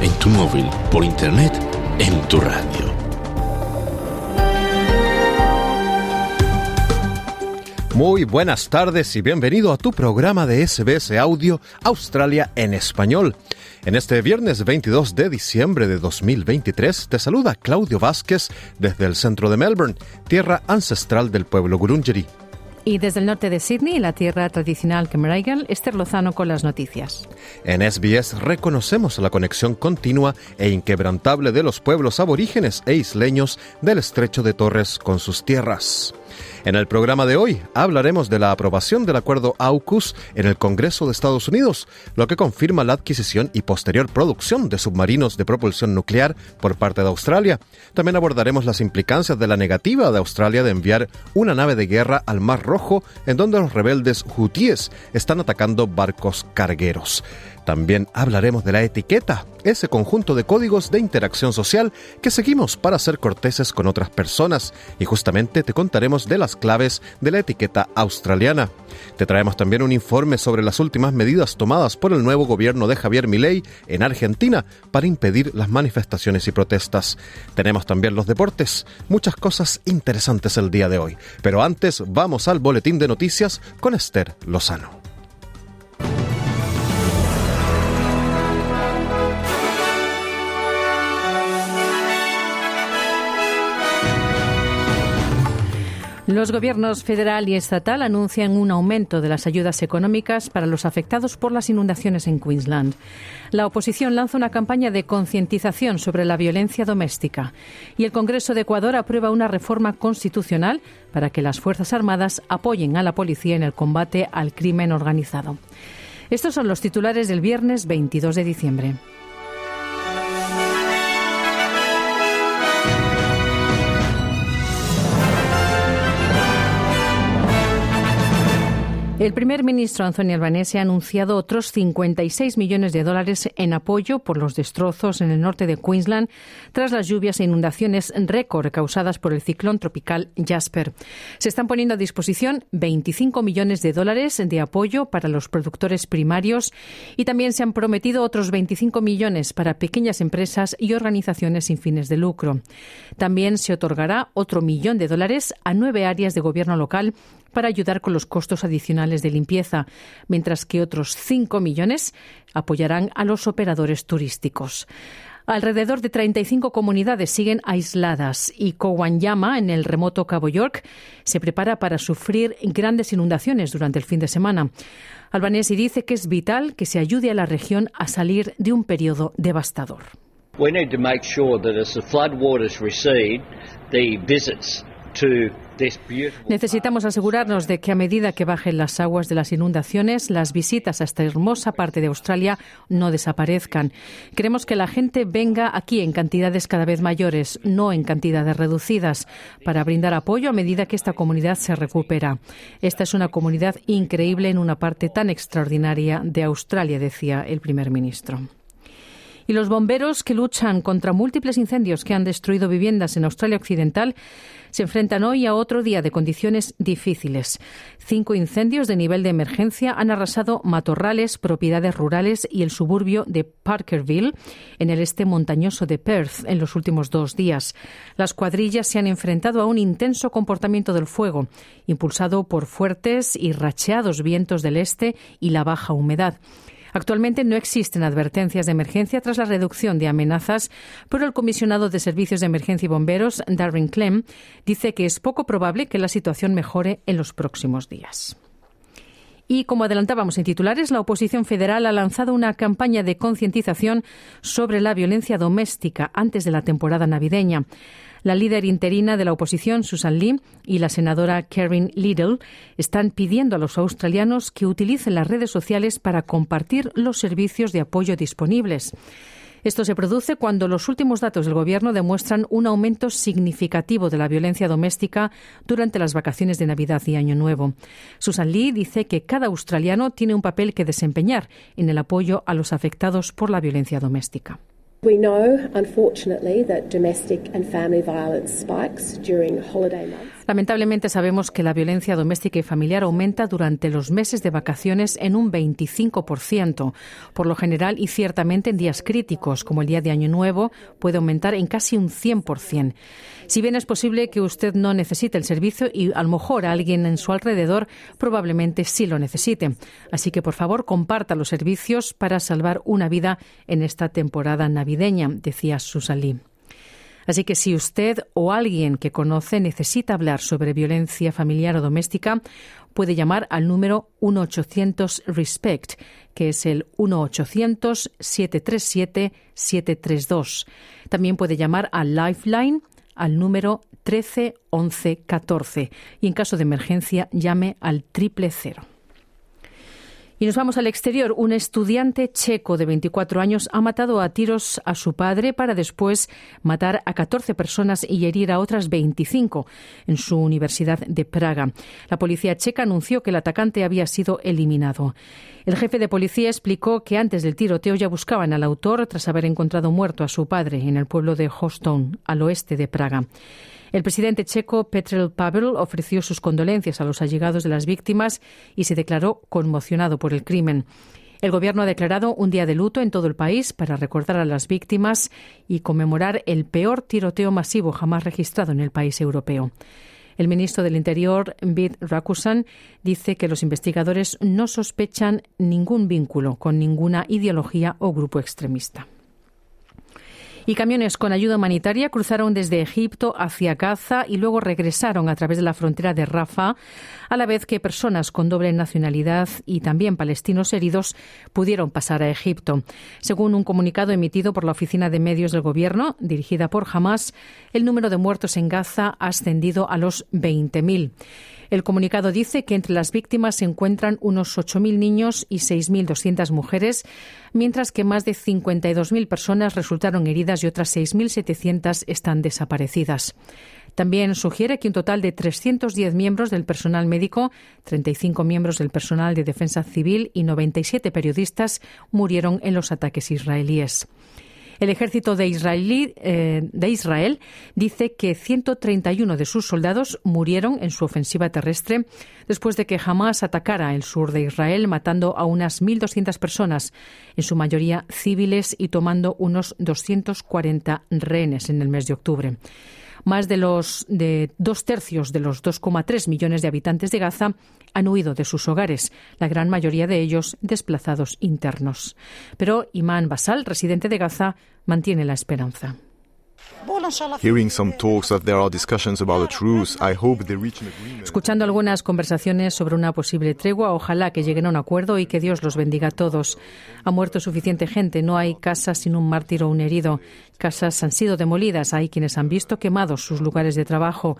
en tu móvil, por internet, en tu radio. Muy buenas tardes y bienvenido a tu programa de SBS Audio Australia en español. En este viernes 22 de diciembre de 2023 te saluda Claudio Vázquez desde el centro de Melbourne, tierra ancestral del pueblo Gurungeri. Y desde el norte de Sydney, la tierra tradicional Cameraigal, Esther Lozano con las noticias. En SBS reconocemos la conexión continua e inquebrantable de los pueblos aborígenes e isleños del estrecho de Torres con sus tierras. En el programa de hoy hablaremos de la aprobación del acuerdo AUKUS en el Congreso de Estados Unidos, lo que confirma la adquisición y posterior producción de submarinos de propulsión nuclear por parte de Australia. También abordaremos las implicancias de la negativa de Australia de enviar una nave de guerra al Mar Rojo, en donde los rebeldes hutíes están atacando barcos cargueros. También hablaremos de la etiqueta, ese conjunto de códigos de interacción social que seguimos para ser corteses con otras personas y justamente te contaremos de las claves de la etiqueta australiana. Te traemos también un informe sobre las últimas medidas tomadas por el nuevo gobierno de Javier Milei en Argentina para impedir las manifestaciones y protestas. Tenemos también los deportes, muchas cosas interesantes el día de hoy. Pero antes vamos al boletín de noticias con Esther Lozano. Los gobiernos federal y estatal anuncian un aumento de las ayudas económicas para los afectados por las inundaciones en Queensland. La oposición lanza una campaña de concientización sobre la violencia doméstica y el Congreso de Ecuador aprueba una reforma constitucional para que las Fuerzas Armadas apoyen a la policía en el combate al crimen organizado. Estos son los titulares del viernes 22 de diciembre. El primer ministro Antonio Albanese ha anunciado otros 56 millones de dólares en apoyo por los destrozos en el norte de Queensland tras las lluvias e inundaciones récord causadas por el ciclón tropical Jasper. Se están poniendo a disposición 25 millones de dólares de apoyo para los productores primarios y también se han prometido otros 25 millones para pequeñas empresas y organizaciones sin fines de lucro. También se otorgará otro millón de dólares a nueve áreas de gobierno local para ayudar con los costos adicionales de limpieza, mientras que otros 5 millones apoyarán a los operadores turísticos. Alrededor de 35 comunidades siguen aisladas y Kowanyama, en el remoto Cabo York, se prepara para sufrir grandes inundaciones durante el fin de semana. Albanesi dice que es vital que se ayude a la región a salir de un periodo devastador. We need to make sure that as the floodwaters recede, the visits to Necesitamos asegurarnos de que a medida que bajen las aguas de las inundaciones, las visitas a esta hermosa parte de Australia no desaparezcan. Queremos que la gente venga aquí en cantidades cada vez mayores, no en cantidades reducidas, para brindar apoyo a medida que esta comunidad se recupera. Esta es una comunidad increíble en una parte tan extraordinaria de Australia, decía el primer ministro. Y los bomberos que luchan contra múltiples incendios que han destruido viviendas en Australia Occidental se enfrentan hoy a otro día de condiciones difíciles. Cinco incendios de nivel de emergencia han arrasado matorrales, propiedades rurales y el suburbio de Parkerville, en el este montañoso de Perth, en los últimos dos días. Las cuadrillas se han enfrentado a un intenso comportamiento del fuego, impulsado por fuertes y racheados vientos del este y la baja humedad. Actualmente no existen advertencias de emergencia tras la reducción de amenazas, pero el comisionado de Servicios de Emergencia y Bomberos, Darren Clem, dice que es poco probable que la situación mejore en los próximos días. Y como adelantábamos en titulares, la oposición federal ha lanzado una campaña de concientización sobre la violencia doméstica antes de la temporada navideña. La líder interina de la oposición, Susan Lee, y la senadora Karen Little están pidiendo a los australianos que utilicen las redes sociales para compartir los servicios de apoyo disponibles. Esto se produce cuando los últimos datos del Gobierno demuestran un aumento significativo de la violencia doméstica durante las vacaciones de Navidad y Año Nuevo. Susan Lee dice que cada australiano tiene un papel que desempeñar en el apoyo a los afectados por la violencia doméstica. We know, unfortunately, that domestic and family violence spikes during holiday months. Lamentablemente sabemos que la violencia doméstica y familiar aumenta durante los meses de vacaciones en un 25%. Por lo general y ciertamente en días críticos, como el día de Año Nuevo, puede aumentar en casi un 100%. Si bien es posible que usted no necesite el servicio y a lo mejor alguien en su alrededor probablemente sí lo necesite. Así que por favor comparta los servicios para salvar una vida en esta temporada navideña, decía Susan Así que si usted o alguien que conoce necesita hablar sobre violencia familiar o doméstica, puede llamar al número 1-800-RESPECT, que es el 1-800-737-732. También puede llamar al Lifeline al número 13 11 14 y en caso de emergencia llame al triple cero. Y nos vamos al exterior. Un estudiante checo de 24 años ha matado a tiros a su padre para después matar a 14 personas y herir a otras 25 en su Universidad de Praga. La policía checa anunció que el atacante había sido eliminado. El jefe de policía explicó que antes del tiroteo ya buscaban al autor tras haber encontrado muerto a su padre en el pueblo de Hoston, al oeste de Praga. El presidente checo Petr Pavel ofreció sus condolencias a los allegados de las víctimas y se declaró conmocionado por el crimen. El Gobierno ha declarado un día de luto en todo el país para recordar a las víctimas y conmemorar el peor tiroteo masivo jamás registrado en el país europeo. El ministro del Interior, Bid Rakusan, dice que los investigadores no sospechan ningún vínculo con ninguna ideología o grupo extremista. Y camiones con ayuda humanitaria cruzaron desde Egipto hacia Gaza y luego regresaron a través de la frontera de Rafah, a la vez que personas con doble nacionalidad y también palestinos heridos pudieron pasar a Egipto. Según un comunicado emitido por la Oficina de Medios del Gobierno, dirigida por Hamas, el número de muertos en Gaza ha ascendido a los 20.000. El comunicado dice que entre las víctimas se encuentran unos 8.000 niños y 6.200 mujeres, mientras que más de 52.000 personas resultaron heridas y otras 6.700 están desaparecidas. También sugiere que un total de 310 miembros del personal médico, 35 miembros del personal de defensa civil y 97 periodistas murieron en los ataques israelíes. El ejército de, eh, de Israel dice que 131 de sus soldados murieron en su ofensiva terrestre después de que Hamas atacara el sur de Israel, matando a unas 1.200 personas, en su mayoría civiles, y tomando unos 240 rehenes en el mes de octubre. Más de los de dos tercios de los 2,3 millones de habitantes de Gaza han huido de sus hogares, la gran mayoría de ellos desplazados internos. Pero Imán Basal, residente de Gaza, mantiene la esperanza. Escuchando algunas conversaciones sobre una posible tregua, ojalá que lleguen a un acuerdo y que Dios los bendiga a todos. Ha muerto suficiente gente, no hay casas sin un mártir o un herido. Casas han sido demolidas, hay quienes han visto quemados sus lugares de trabajo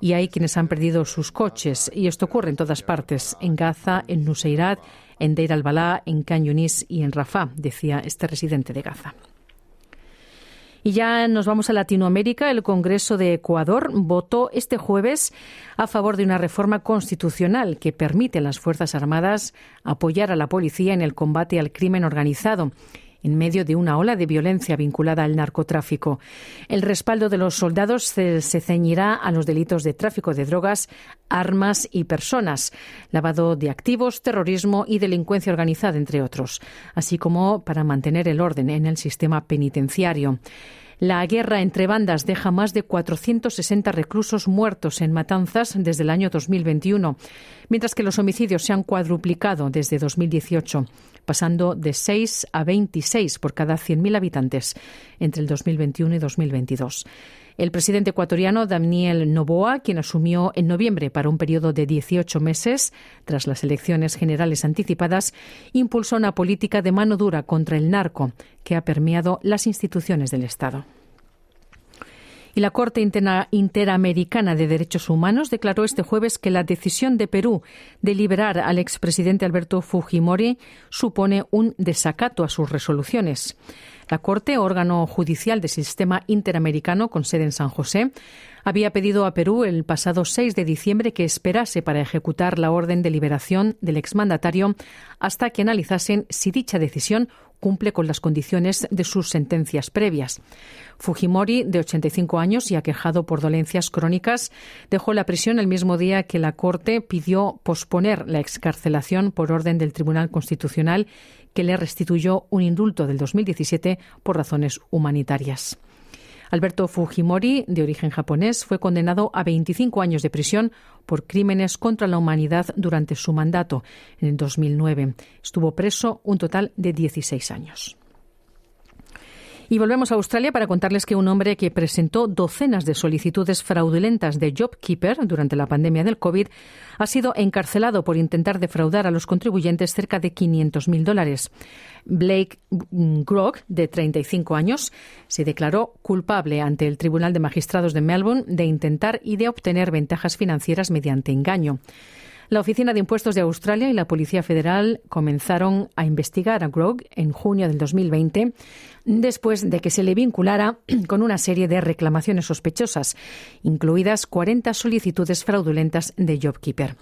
y hay quienes han perdido sus coches. Y esto ocurre en todas partes, en Gaza, en Nuseirat, en Deir al-Balá, en Can y en Rafah, decía este residente de Gaza. Y ya nos vamos a Latinoamérica. El Congreso de Ecuador votó este jueves a favor de una reforma constitucional que permite a las Fuerzas Armadas apoyar a la policía en el combate al crimen organizado en medio de una ola de violencia vinculada al narcotráfico. El respaldo de los soldados se, ceñirá a los delitos de tráfico de drogas, armas y personas, lavado de activos, terrorismo y delincuencia organizada, entre otros, así como para mantener el orden en el sistema penitenciario. La guerra entre bandas deja más de 460 reclusos muertos en matanzas desde el año 2021, mientras que los homicidios se han cuadruplicado desde 2018, pasando de 6 a 26 por cada 100.000 habitantes entre el 2021 y 2022. El presidente ecuatoriano Daniel Noboa, quien asumió en noviembre para un periodo de 18 meses tras las elecciones generales anticipadas, impulsó una política de mano dura contra el narco que ha permeado las instituciones del Estado. Y la Corte Interamericana de Derechos Humanos declaró este jueves que la decisión de Perú de liberar al expresidente Alberto Fujimori supone un desacato a sus resoluciones. La Corte, órgano judicial del sistema interamericano con sede en San José, había pedido a Perú el pasado 6 de diciembre que esperase para ejecutar la orden de liberación del exmandatario hasta que analizasen si dicha decisión cumple con las condiciones de sus sentencias previas. Fujimori, de 85 años y aquejado por dolencias crónicas, dejó la prisión el mismo día que la Corte pidió posponer la excarcelación por orden del Tribunal Constitucional que le restituyó un indulto del 2017 por razones humanitarias. Alberto Fujimori, de origen japonés, fue condenado a 25 años de prisión por crímenes contra la humanidad durante su mandato en el 2009. Estuvo preso un total de 16 años. Y volvemos a Australia para contarles que un hombre que presentó docenas de solicitudes fraudulentas de JobKeeper durante la pandemia del COVID ha sido encarcelado por intentar defraudar a los contribuyentes cerca de 500.000 dólares. Blake Grog, de 35 años, se declaró culpable ante el Tribunal de Magistrados de Melbourne de intentar y de obtener ventajas financieras mediante engaño. La Oficina de Impuestos de Australia y la Policía Federal comenzaron a investigar a Grog en junio del 2020, después de que se le vinculara con una serie de reclamaciones sospechosas, incluidas 40 solicitudes fraudulentas de JobKeeper.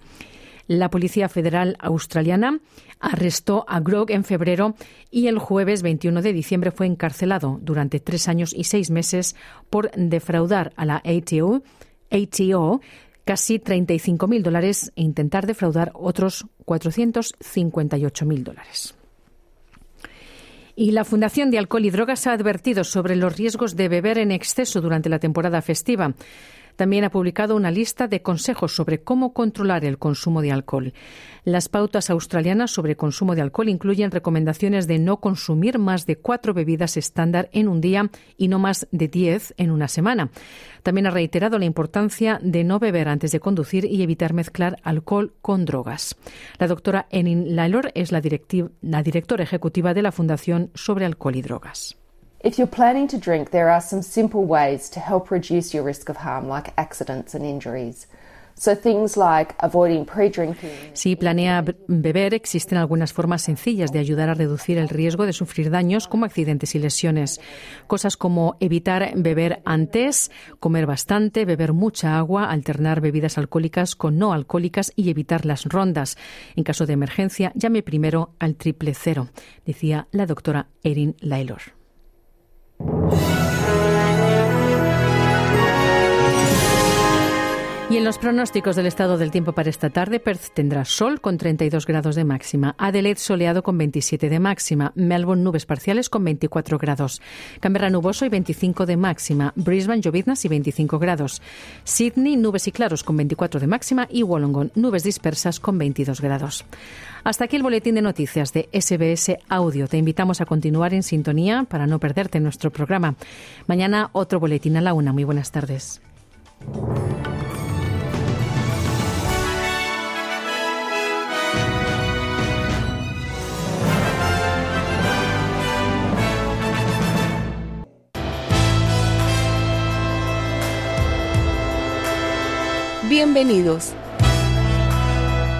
La Policía Federal Australiana arrestó a Grog en febrero y el jueves 21 de diciembre fue encarcelado durante tres años y seis meses por defraudar a la ATO, casi 35.000 dólares e intentar defraudar otros 458.000 dólares. Y la Fundación de Alcohol y Drogas ha advertido sobre los riesgos de beber en exceso durante la temporada festiva. También ha publicado una lista de consejos sobre cómo controlar el consumo de alcohol. Las pautas australianas sobre consumo de alcohol incluyen recomendaciones de no consumir más de cuatro bebidas estándar en un día y no más de diez en una semana. También ha reiterado la importancia de no beber antes de conducir y evitar mezclar alcohol con drogas. La doctora Enin Lailor es la, la directora ejecutiva de la Fundación sobre Alcohol y Drogas. If you're planning to drink, there are some simple ways to help reduce your risk of harm, like accidents and injuries. So things like avoiding pre-drinking. Si planea beber, existen algunas formas sencillas de ayudar a reducir el riesgo de sufrir daños como accidentes y lesiones. Cosas como evitar beber antes, comer bastante, beber mucha agua, alternar bebidas alcohólicas con no alcohólicas y evitar las rondas. En caso de emergencia, llame primero al triple cero, decía la doctora Erin Laylor. you Y en los pronósticos del estado del tiempo para esta tarde, Perth tendrá sol con 32 grados de máxima, Adelaide soleado con 27 de máxima, Melbourne nubes parciales con 24 grados, Canberra nuboso y 25 de máxima, Brisbane lloviznas y 25 grados, Sydney nubes y claros con 24 de máxima y Wollongong nubes dispersas con 22 grados. Hasta aquí el boletín de noticias de SBS Audio. Te invitamos a continuar en sintonía para no perderte nuestro programa. Mañana otro boletín a la una. Muy buenas tardes. Bienvenidos.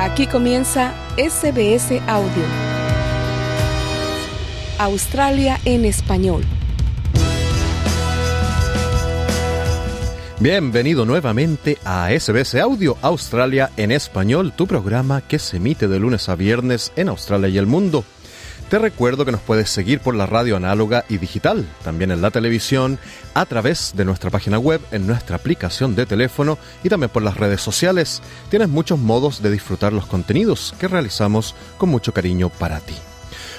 Aquí comienza SBS Audio. Australia en español. Bienvenido nuevamente a SBS Audio Australia en español, tu programa que se emite de lunes a viernes en Australia y el mundo. Te recuerdo que nos puedes seguir por la radio análoga y digital, también en la televisión, a través de nuestra página web, en nuestra aplicación de teléfono y también por las redes sociales. Tienes muchos modos de disfrutar los contenidos que realizamos con mucho cariño para ti.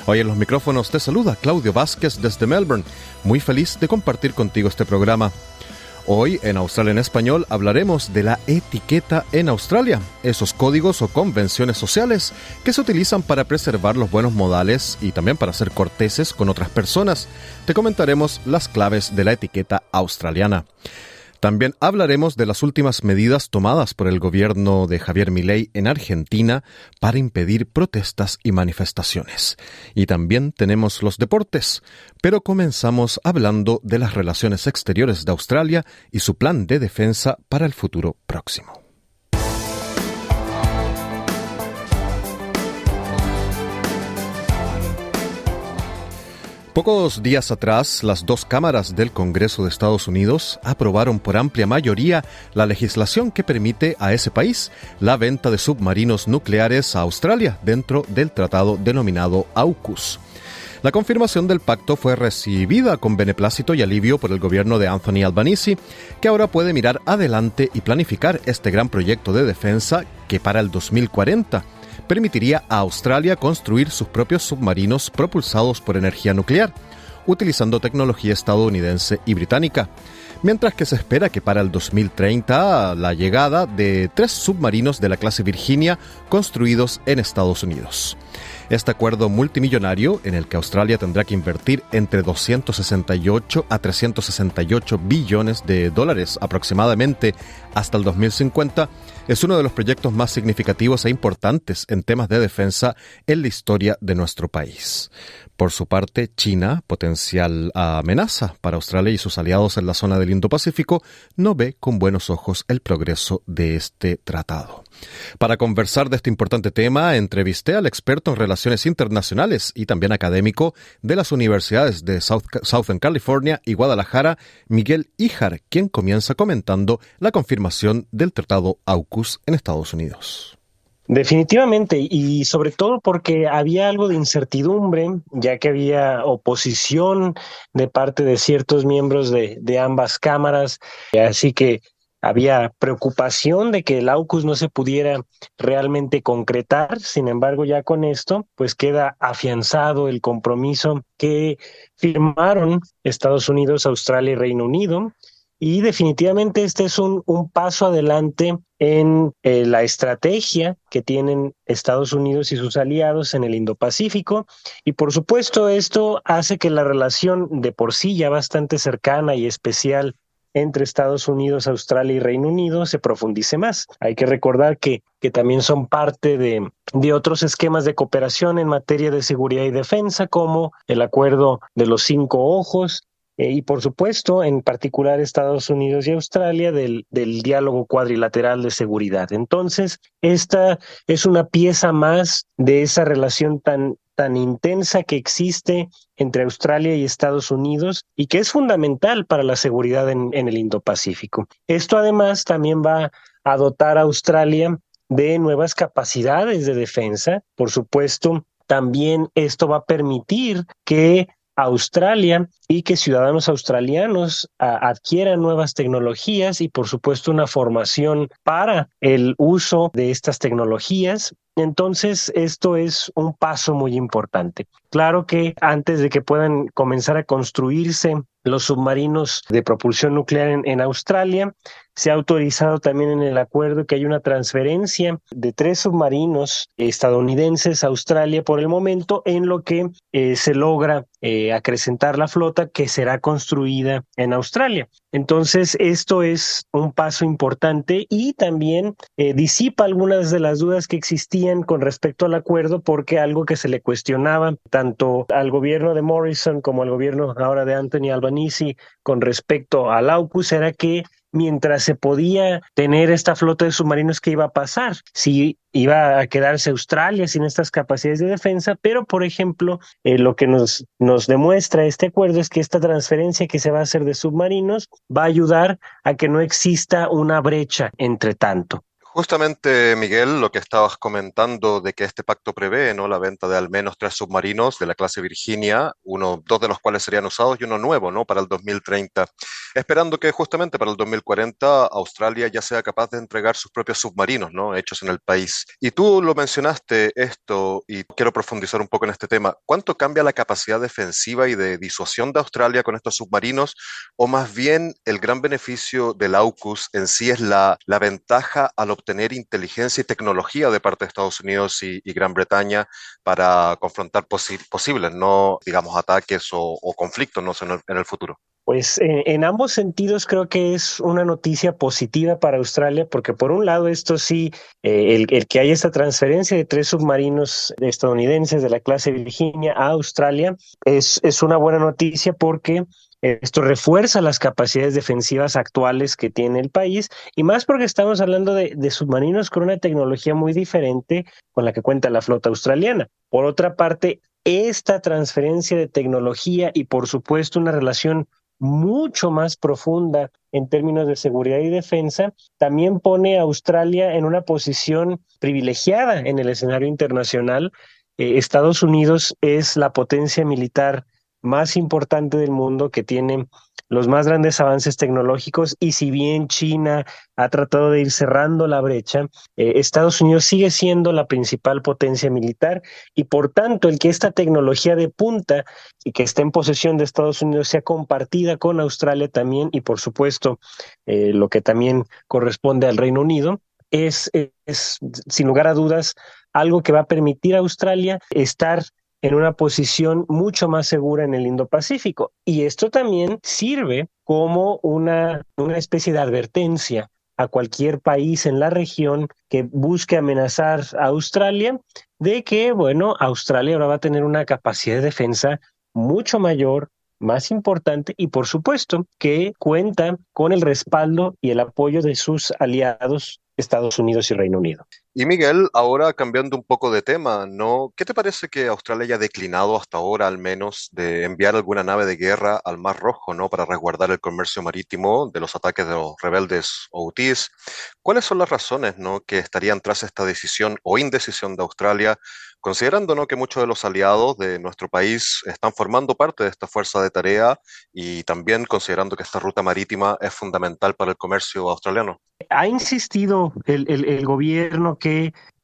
Hoy en los micrófonos te saluda Claudio Vázquez desde Melbourne, muy feliz de compartir contigo este programa. Hoy en Australia en Español hablaremos de la etiqueta en Australia, esos códigos o convenciones sociales que se utilizan para preservar los buenos modales y también para ser corteses con otras personas. Te comentaremos las claves de la etiqueta australiana. También hablaremos de las últimas medidas tomadas por el gobierno de Javier Milei en Argentina para impedir protestas y manifestaciones. Y también tenemos los deportes, pero comenzamos hablando de las relaciones exteriores de Australia y su plan de defensa para el futuro próximo. Pocos días atrás, las dos cámaras del Congreso de Estados Unidos aprobaron por amplia mayoría la legislación que permite a ese país la venta de submarinos nucleares a Australia dentro del tratado denominado AUKUS. La confirmación del pacto fue recibida con beneplácito y alivio por el gobierno de Anthony Albanese, que ahora puede mirar adelante y planificar este gran proyecto de defensa que para el 2040 permitiría a Australia construir sus propios submarinos propulsados por energía nuclear, utilizando tecnología estadounidense y británica, mientras que se espera que para el 2030 la llegada de tres submarinos de la clase Virginia construidos en Estados Unidos. Este acuerdo multimillonario, en el que Australia tendrá que invertir entre 268 a 368 billones de dólares aproximadamente hasta el 2050, es uno de los proyectos más significativos e importantes en temas de defensa en la historia de nuestro país. Por su parte, China, potencial amenaza para Australia y sus aliados en la zona del Indo-Pacífico, no ve con buenos ojos el progreso de este tratado. Para conversar de este importante tema, entrevisté al experto en relaciones internacionales y también académico de las universidades de Southern California y Guadalajara, Miguel Ijar, quien comienza comentando la confirmación del tratado AUKUS en Estados Unidos. Definitivamente, y sobre todo porque había algo de incertidumbre, ya que había oposición de parte de ciertos miembros de, ambas cámaras, así que había preocupación de que el AUKUS no se pudiera realmente concretar. Sin embargo, ya con esto, pues queda afianzado el compromiso que firmaron Estados Unidos, Australia y Reino Unido y definitivamente este es un, un paso adelante en eh, la estrategia que tienen Estados Unidos y sus aliados en el Indo-Pacífico. Y por supuesto esto hace que la relación de por sí ya bastante cercana y especial entre Estados Unidos, Australia y Reino Unido se profundice más. Hay que recordar que, que también son parte de, de otros esquemas de cooperación en materia de seguridad y defensa, como el acuerdo de los cinco ojos, eh, y por supuesto, en particular Estados Unidos y Australia, del, del diálogo cuadrilateral de seguridad. Entonces, esta es una pieza más de esa relación tan, tan intensa que existe entre Australia y Estados Unidos y que es fundamental para la seguridad en, en el Indo-Pacífico. Esto además también va a dotar a Australia de nuevas capacidades de defensa. Por supuesto, también esto va a permitir que Australia y que ciudadanos australianos adquieran nuevas tecnologías y por supuesto una formación para el uso de estas tecnologías. Entonces, esto es un paso muy importante. Claro que antes de que puedan comenzar a construirse los submarinos de propulsión nuclear en, Australia. Se ha autorizado también en el acuerdo que hay una transferencia de tres submarinos estadounidenses a Australia por el momento, en lo que eh, se logra eh, acrecentar la flota que será construida en Australia. Entonces, esto es un paso importante y también eh, disipa algunas de las dudas que existían con respecto al acuerdo, porque algo que se le cuestionaba tanto al gobierno de Morrison como al gobierno ahora de Anthony Albanese con respecto al AUKUS era que mientras se podía tener esta flota de submarinos que iba a pasar, si iba a quedarse Australia sin estas capacidades de defensa, pero por ejemplo, eh, lo que nos, nos demuestra este acuerdo es que esta transferencia que se va a hacer de submarinos va a ayudar a que no exista una brecha entre tanto. Justamente, Miguel, lo que estabas comentando de que este pacto prevé ¿no? la venta de al menos tres submarinos de la clase Virginia, uno, dos de los cuales serían usados y uno nuevo ¿no? para el 2030, esperando que justamente para el 2040 Australia ya sea capaz de entregar sus propios submarinos ¿no? hechos en el país. Y tú lo mencionaste esto y quiero profundizar un poco en este tema. ¿Cuánto cambia la capacidad defensiva y de disuasión de Australia con estos submarinos? ¿O más bien el gran beneficio del AUKUS en sí es la, la ventaja al tener inteligencia y tecnología de parte de Estados Unidos y, Gran Bretaña para confrontar posibles, no digamos, ataques o, conflictos ¿no? en, el, futuro. Pues en, ambos sentidos creo que es una noticia positiva para Australia, porque por un lado esto sí, eh, el, el, que haya esta transferencia de tres submarinos estadounidenses de la clase Virginia a Australia es, es una buena noticia porque esto refuerza las capacidades defensivas actuales que tiene el país y más porque estamos hablando de, submarinos con una tecnología muy diferente con la que cuenta la flota australiana. Por otra parte, esta transferencia de tecnología y por supuesto una relación mucho más profunda en términos de seguridad y defensa, también pone a Australia en una posición privilegiada en el escenario internacional. Eh, Estados Unidos es la potencia militar más importante del mundo que tiene los más grandes avances tecnológicos y si bien China ha tratado de ir cerrando la brecha, eh, Estados Unidos sigue siendo la principal potencia militar y por tanto el que esta tecnología de punta y que esté en posesión de Estados Unidos sea compartida con Australia también y por supuesto eh, lo que también corresponde al Reino Unido es, es sin lugar a dudas algo que va a permitir a Australia estar en una posición mucho más segura en el Indo-Pacífico. Y esto también sirve como una, una especie de advertencia a cualquier país en la región que busque amenazar a Australia de que, bueno, Australia ahora va a tener una capacidad de defensa mucho mayor, más importante y por supuesto que cuenta con el respaldo y el apoyo de sus aliados Estados Unidos y Reino Unido. Y Miguel, ahora cambiando un poco de tema, ¿no? ¿Qué te parece que Australia haya declinado hasta ahora al menos de enviar alguna nave de guerra al Mar Rojo, ¿no? Para resguardar el comercio marítimo de los ataques de los rebeldes Houthis. ¿Cuáles son las razones, ¿no? que estarían tras esta decisión o indecisión de Australia, considerando, ¿no? que muchos de los aliados de nuestro país están formando parte de esta fuerza de tarea y también considerando que esta ruta marítima es fundamental para el comercio australiano? Ha insistido el, el gobierno que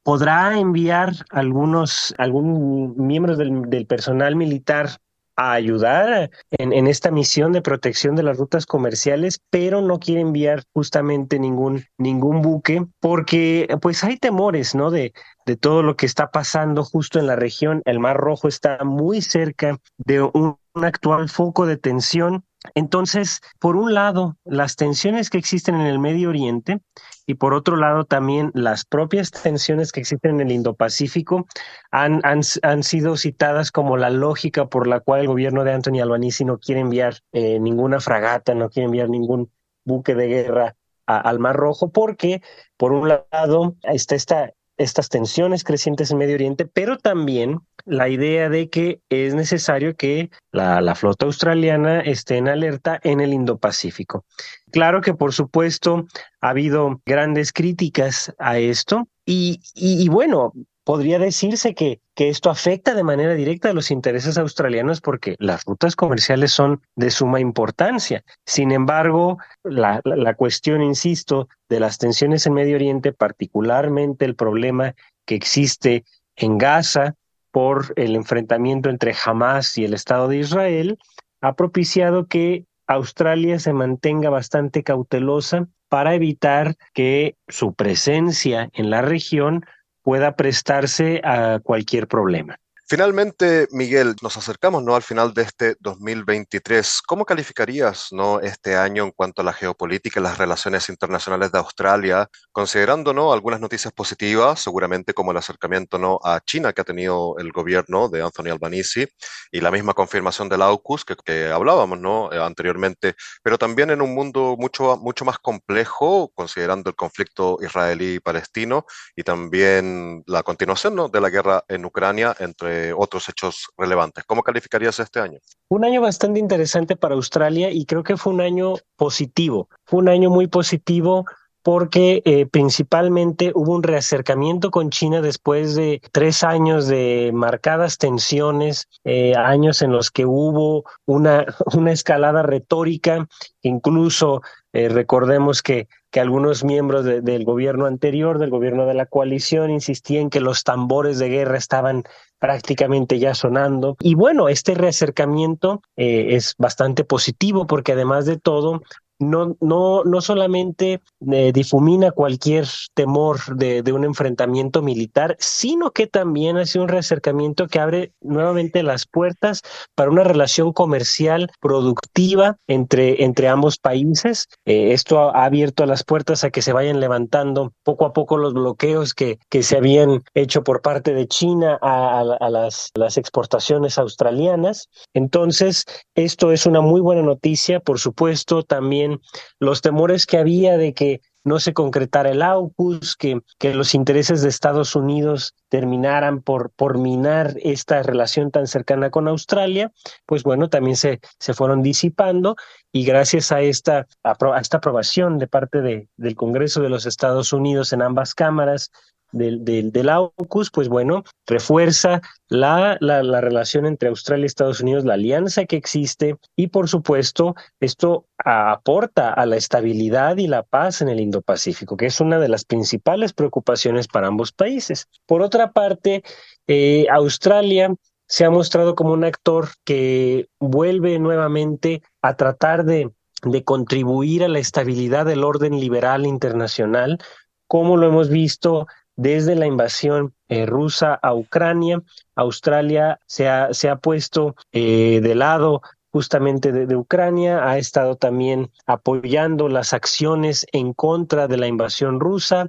podrá enviar algunos, algún miembros del, personal militar a ayudar en, en, esta misión de protección de las rutas comerciales, pero no quiere enviar justamente ningún, ningún buque porque pues hay temores, ¿no? De, de todo lo que está pasando justo en la región. El Mar Rojo está muy cerca de un, un actual foco de tensión. Entonces, por un lado, las tensiones que existen en el Medio Oriente y por otro lado también las propias tensiones que existen en el Indo-Pacífico han, han, han, sido citadas como la lógica por la cual el gobierno de Anthony Albanese no quiere enviar eh, ninguna fragata, no quiere enviar ningún buque de guerra al Mar Rojo, porque por un lado está esta estas tensiones crecientes en Medio Oriente, pero también la idea de que es necesario que la, flota australiana esté en alerta en el Indo-Pacífico. Claro que, por supuesto, ha habido grandes críticas a esto y, y bueno, podría decirse que, que esto afecta de manera directa a los intereses australianos porque las rutas comerciales son de suma importancia. Sin embargo, la, la, la, cuestión, insisto, de las tensiones en Medio Oriente, particularmente el problema que existe en Gaza por el enfrentamiento entre Hamas y el Estado de Israel, ha propiciado que Australia se mantenga bastante cautelosa para evitar que su presencia en la región pueda prestarse a cualquier problema. Finalmente, Miguel, nos acercamos ¿no? al final de este 2023. ¿Cómo calificarías ¿no? este año en cuanto a la geopolítica y las relaciones internacionales de Australia, considerando ¿no? algunas noticias positivas, seguramente como el acercamiento ¿no? a China que ha tenido el gobierno de Anthony Albanese y la misma confirmación del AUKUS que, que hablábamos ¿no? Eh, anteriormente, pero también en un mundo mucho, mucho más complejo, considerando el conflicto israelí-palestino y también la continuación ¿no? de la guerra en Ucrania entre otros hechos relevantes. ¿Cómo calificarías este año? Un año bastante interesante para Australia y creo que fue un año positivo. Fue un año muy positivo porque eh, principalmente hubo un reacercamiento con China después de tres años de marcadas tensiones, eh, años en los que hubo una, una escalada retórica, incluso eh, recordemos que que algunos miembros de, del gobierno anterior, del gobierno de la coalición, insistían que los tambores de guerra estaban prácticamente ya sonando. Y bueno, este reacercamiento eh, es bastante positivo porque además de todo no, no, no solamente eh, difumina cualquier temor de, un enfrentamiento militar, sino que también hace un reacercamiento que abre nuevamente las puertas para una relación comercial productiva entre, entre ambos países. Eh, esto ha, abierto las puertas a que se vayan levantando poco a poco los bloqueos que, que se habían hecho por parte de China a, a, a las, las exportaciones australianas. Entonces, esto es una muy buena noticia, por supuesto, también los temores que había de que no se concretara el AUKUS, que, que los intereses de Estados Unidos terminaran por, por minar esta relación tan cercana con Australia, pues bueno, también se, se fueron disipando y gracias a esta, a esta aprobación de parte de, del Congreso de los Estados Unidos en ambas cámaras, del, del, AUKUS, pues bueno, refuerza la, la, la, relación entre Australia y Estados Unidos, la alianza que existe y por supuesto esto aporta a la estabilidad y la paz en el Indo-Pacífico, que es una de las principales preocupaciones para ambos países. Por otra parte, eh, Australia se ha mostrado como un actor que vuelve nuevamente a tratar de, de contribuir a la estabilidad del orden liberal internacional, como lo hemos visto desde la invasión eh, rusa a Ucrania. Australia se ha, puesto eh, de lado justamente de, Ucrania, ha estado también apoyando las acciones en contra de la invasión rusa,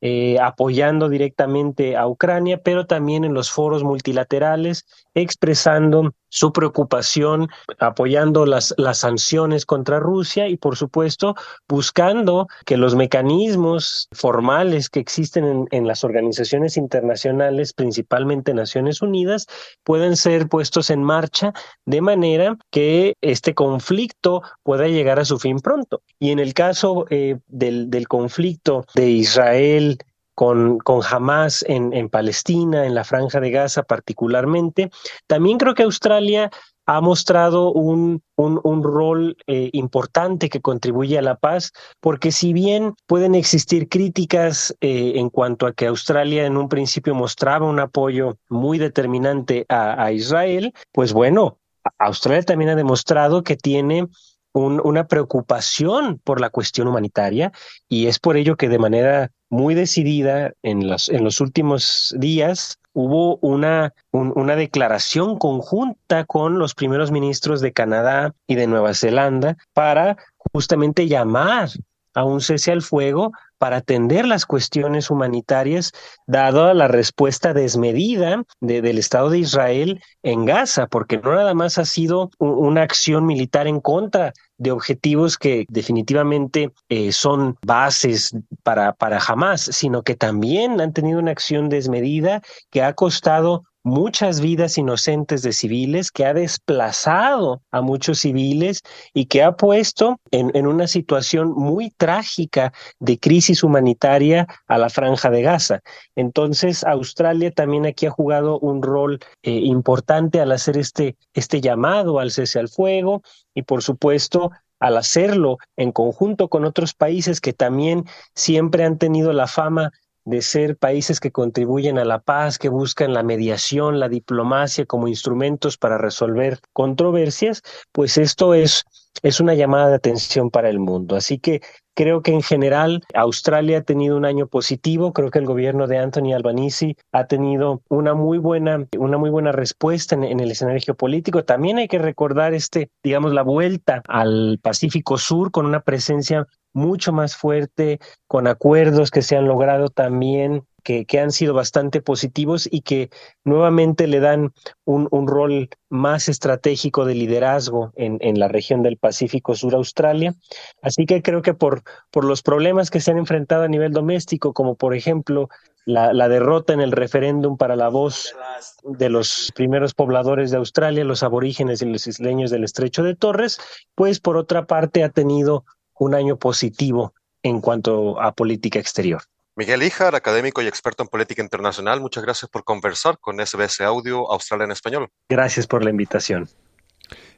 eh, apoyando directamente a Ucrania, pero también en los foros multilaterales, expresando su preocupación, apoyando las, las sanciones contra Rusia y, por supuesto, buscando que los mecanismos formales que existen en, en las organizaciones internacionales, principalmente Naciones Unidas, puedan ser puestos en marcha de manera que este conflicto pueda llegar a su fin pronto. Y en el caso eh, del, del conflicto de Israel con, con Hamas en, en, Palestina, en la franja de Gaza particularmente. También creo que Australia ha mostrado un, un, un rol eh, importante que contribuye a la paz, porque si bien pueden existir críticas eh, en cuanto a que Australia en un principio mostraba un apoyo muy determinante a, a Israel, pues bueno, Australia también ha demostrado que tiene un, una preocupación por la cuestión humanitaria y es por ello que de manera muy decidida en los, en los últimos días hubo una, un, una declaración conjunta con los primeros ministros de Canadá y de Nueva Zelanda para justamente llamar a un cese al fuego para atender las cuestiones humanitarias, dado la respuesta desmedida de, del Estado de Israel en Gaza, porque no nada más ha sido una acción militar en contra de objetivos que definitivamente eh, son bases para, para Hamas, sino que también han tenido una acción desmedida que ha costado muchas vidas inocentes de civiles, que ha desplazado a muchos civiles y que ha puesto en, una situación muy trágica de crisis humanitaria a la franja de Gaza. Entonces, Australia también aquí ha jugado un rol eh, importante al hacer este, este llamado al cese al fuego y, por supuesto, al hacerlo en conjunto con otros países que también siempre han tenido la fama de ser países que contribuyen a la paz, que buscan la mediación, la diplomacia como instrumentos para resolver controversias, pues esto es, es una llamada de atención para el mundo. Así que creo que en general Australia ha tenido un año positivo, creo que el gobierno de Anthony Albanese ha tenido una muy buena, una muy buena respuesta en, en el escenario geopolítico. También hay que recordar este, digamos, la vuelta al Pacífico Sur con una presencia mucho más fuerte, con acuerdos que se han logrado también, que, que han sido bastante positivos y que nuevamente le dan un, un rol más estratégico de liderazgo en, en, la región del Pacífico Sur Australia. Así que creo que por, por los problemas que se han enfrentado a nivel doméstico, como por ejemplo la, la, derrota en el referéndum para la voz de los primeros pobladores de Australia, los aborígenes y los isleños del estrecho de Torres, pues por otra parte ha tenido un año positivo en cuanto a política exterior. Miguel Ijar, académico y experto en política internacional, muchas gracias por conversar con SBS Audio Australia en Español. Gracias por la invitación.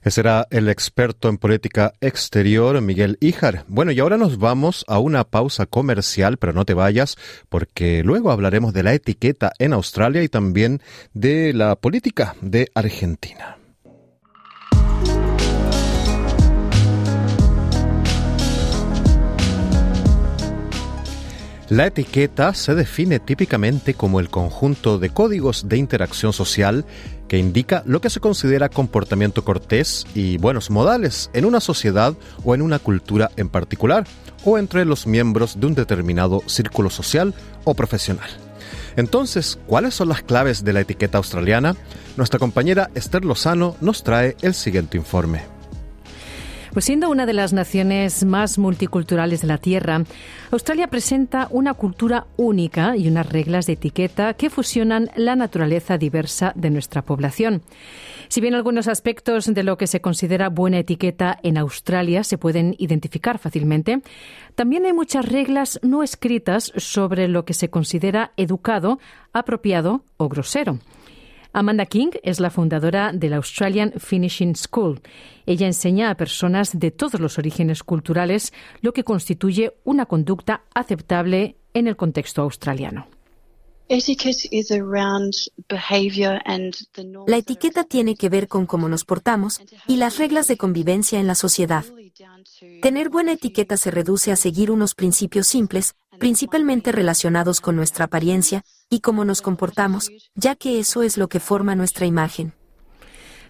Ese era el experto en política exterior, Miguel Ijar. Bueno, y ahora nos vamos a una pausa comercial, pero no te vayas, porque luego hablaremos de la etiqueta en Australia y también de la política de Argentina. La etiqueta se define típicamente como el conjunto de códigos de interacción social que indica lo que se considera comportamiento cortés y buenos modales en una sociedad o en una cultura en particular, o entre los miembros de un determinado círculo social o profesional. Entonces, ¿cuáles son las claves de la etiqueta australiana? Nuestra compañera Esther Lozano nos trae el siguiente informe. Pues siendo una de las naciones más multiculturales de la Tierra, Australia presenta una cultura única y unas reglas de etiqueta que fusionan la naturaleza diversa de nuestra población. Si bien algunos aspectos de lo que se considera buena etiqueta en Australia se pueden identificar fácilmente, también hay muchas reglas no escritas sobre lo que se considera educado, apropiado o grosero. Amanda King es la fundadora de la Australian Finishing School. Ella enseña a personas de todos los orígenes culturales lo que constituye una conducta aceptable en el contexto australiano. La etiqueta tiene que ver con cómo nos portamos y las reglas de convivencia en la sociedad. Tener buena etiqueta se reduce a seguir unos principios simples, principalmente relacionados con nuestra apariencia y cómo nos comportamos, ya que eso es lo que forma nuestra imagen.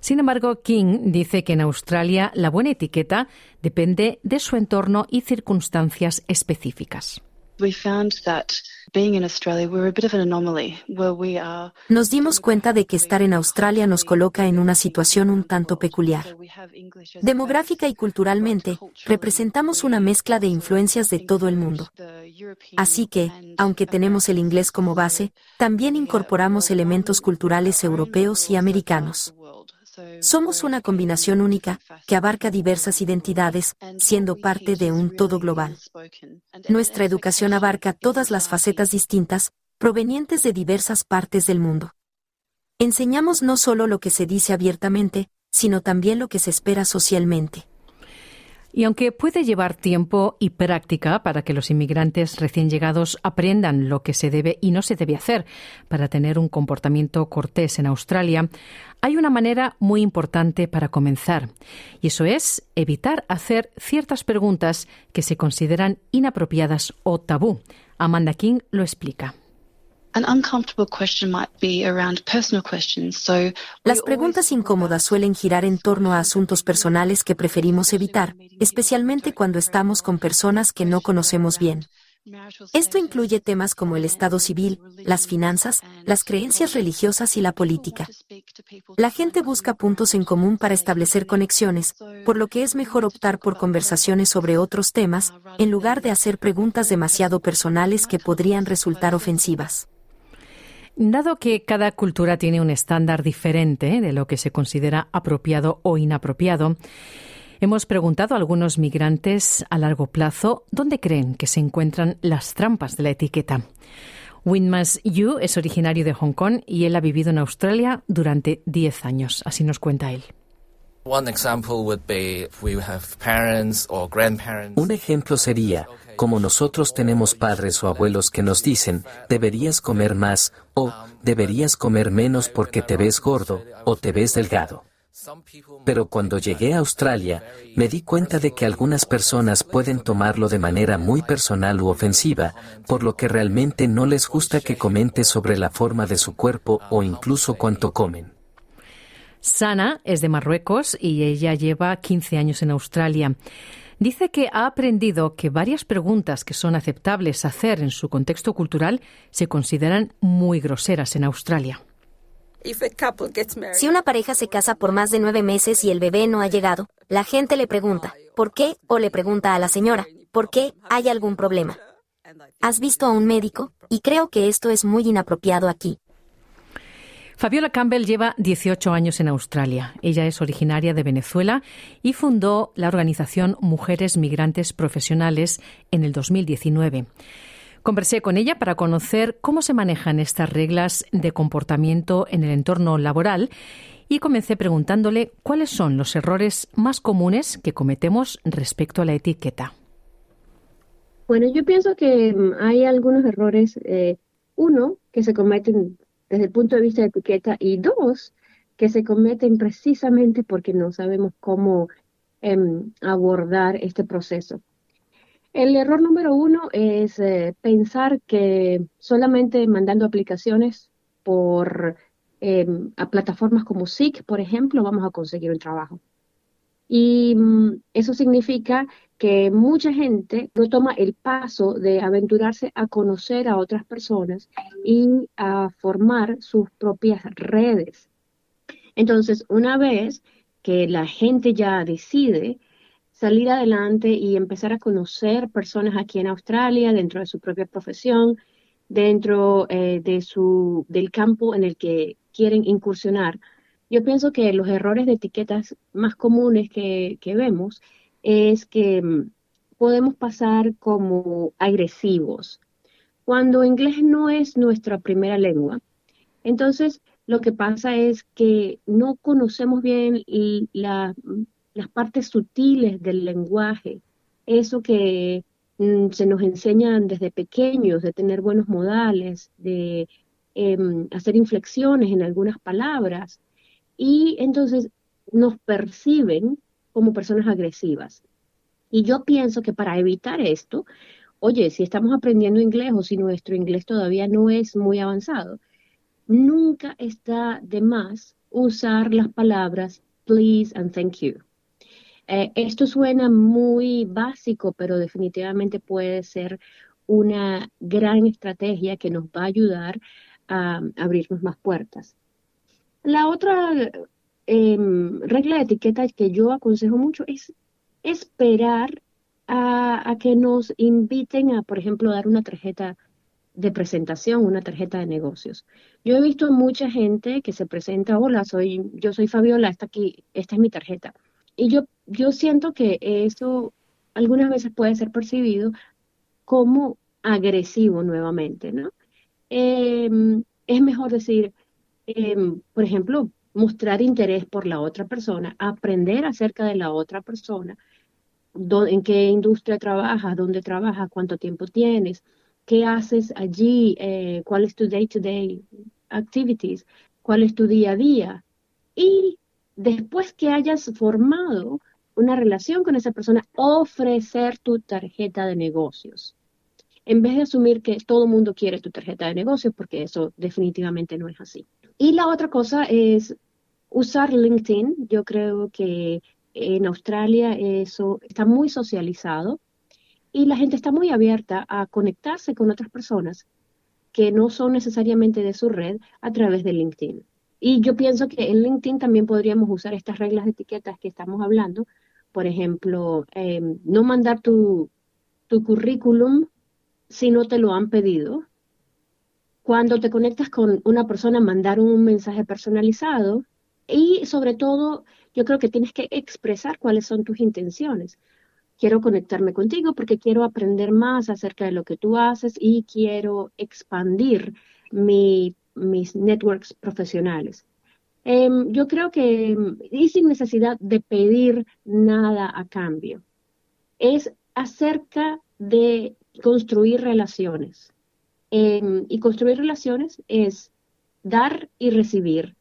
Sin embargo, King dice que en Australia la buena etiqueta depende de su entorno y circunstancias específicas. Nos dimos cuenta de que estar en Australia nos coloca en una situación un tanto peculiar. Demográfica y culturalmente, representamos una mezcla de influencias de todo el mundo. Así que, aunque tenemos el inglés como base, también incorporamos elementos culturales europeos y americanos. Somos una combinación única que abarca diversas identidades, siendo parte de un todo global. Nuestra educación abarca todas las facetas distintas, provenientes de diversas partes del mundo. Enseñamos no solo lo que se dice abiertamente, sino también lo que se espera socialmente. Y aunque puede llevar tiempo y práctica para que los inmigrantes recién llegados aprendan lo que se debe y no se debe hacer para tener un comportamiento cortés en Australia, hay una manera muy importante para comenzar, y eso es evitar hacer ciertas preguntas que se consideran inapropiadas o tabú. Amanda King lo explica. Las preguntas incómodas suelen girar en torno a asuntos personales que preferimos evitar, especialmente cuando estamos con personas que no conocemos bien. Esto incluye temas como el estado civil, las finanzas, las creencias religiosas y la política. La gente busca puntos en común para establecer conexiones, por lo que es mejor optar por conversaciones sobre otros temas, en lugar de hacer preguntas demasiado personales que podrían resultar ofensivas. Dado que cada cultura tiene un estándar diferente de lo que se considera apropiado o inapropiado, hemos preguntado a algunos migrantes a largo plazo dónde creen que se encuentran las trampas de la etiqueta. Winmas Yu es originario de Hong Kong y él ha vivido en Australia durante 10 años, así nos cuenta él. Un ejemplo sería como nosotros tenemos padres o abuelos que nos dicen, deberías comer más o deberías comer menos porque te ves gordo o te ves delgado. Pero cuando llegué a Australia, me di cuenta de que algunas personas pueden tomarlo de manera muy personal u ofensiva, por lo que realmente no les gusta que comente sobre la forma de su cuerpo o incluso cuánto comen. Sana es de Marruecos y ella lleva 15 años en Australia dice que ha aprendido que varias preguntas que son aceptables hacer en su contexto cultural se consideran muy groseras en Australia. Si una pareja se casa por más de nueve meses y el bebé no ha llegado, la gente le pregunta, ¿por qué? o le pregunta a la señora, ¿por qué? ¿Hay algún problema? ¿Has visto a un médico? Y creo que esto es muy inapropiado aquí. Fabiola Campbell lleva 18 años en Australia. Ella es originaria de Venezuela y fundó la organización Mujeres Migrantes Profesionales en el 2019. Conversé con ella para conocer cómo se manejan estas reglas de comportamiento en el entorno laboral y comencé preguntándole cuáles son los errores más comunes que cometemos respecto a la etiqueta. Bueno, yo pienso que mm, hay algunos errores. Eh, uno, que se cometen desde el punto de vista de etiqueta y dos, que se cometen precisamente porque no sabemos cómo em, abordar este proceso. El error número uno es eh, pensar que solamente mandando aplicaciones por em, a plataformas como SIC, por ejemplo, vamos a conseguir un trabajo. Y mm, eso significa que mucha gente no toma el paso de aventurarse a conocer a otras personas y a formar sus propias redes. Entonces, una vez que la gente ya decide salir adelante y empezar a conocer personas aquí en Australia dentro de su propia profesión, dentro eh, de su, del campo en el que quieren incursionar. Yo pienso que los errores de etiquetas más comunes que, que vemos es que mm, podemos pasar como agresivos, cuando inglés no es nuestra primera lengua. Entonces, lo que pasa es que no conocemos bien las partes sutiles del lenguaje, eso que mm, se nos enseñan desde pequeños, de tener buenos modales, de em, hacer inflexiones en algunas palabras, y entonces nos perciben como personas agresivas. Y yo pienso que para evitar esto, oye, si estamos aprendiendo inglés o si nuestro inglés todavía no es muy avanzado, nunca está de más usar las palabras please and thank you. Eh, esto suena muy básico, pero definitivamente puede ser una gran estrategia que nos va a ayudar a abrirnos más puertas. La otra em, regla de etiqueta que yo aconsejo mucho es esperar a, que nos inviten a, por ejemplo, dar una tarjeta de presentación, una tarjeta de negocios. Yo he visto mucha gente que se presenta, hola, soy, yo soy Fabiola, está aquí, esta es mi tarjeta. Y yo, yo siento que eso algunas veces puede ser percibido como agresivo nuevamente, ¿no? Em, es mejor decir, em, por ejemplo, mostrar interés por la otra persona, aprender acerca de la otra persona, en qué industria trabajas, dónde trabajas, cuánto tiempo tienes, qué haces allí, eh, cuál es tu day-to-day activities, cuál es tu día a día. Y después que hayas formado una relación con esa persona, ofrecer tu tarjeta de negocios. En vez de asumir que todo el mundo quiere tu tarjeta de negocios, porque eso definitivamente no es así. Y la otra cosa es usar LinkedIn. Yo creo que en Australia eso está muy socializado y la gente está muy abierta a conectarse con otras personas que no son necesariamente de su red a través de LinkedIn. Y yo pienso que en LinkedIn también podríamos usar estas reglas de etiquetas que estamos hablando. Por ejemplo, em, no mandar tu, tu currículum si no te lo han pedido. Cuando te conectas con una persona, mandar un mensaje personalizado. Y sobre todo, yo creo que tienes que expresar cuáles son tus intenciones. Quiero conectarme contigo porque quiero aprender más acerca de lo que tú haces y quiero expandir mis networks profesionales. Em, yo creo que, y sin necesidad de pedir nada a cambio, es acerca de construir relaciones. Em, y construir relaciones es dar y recibir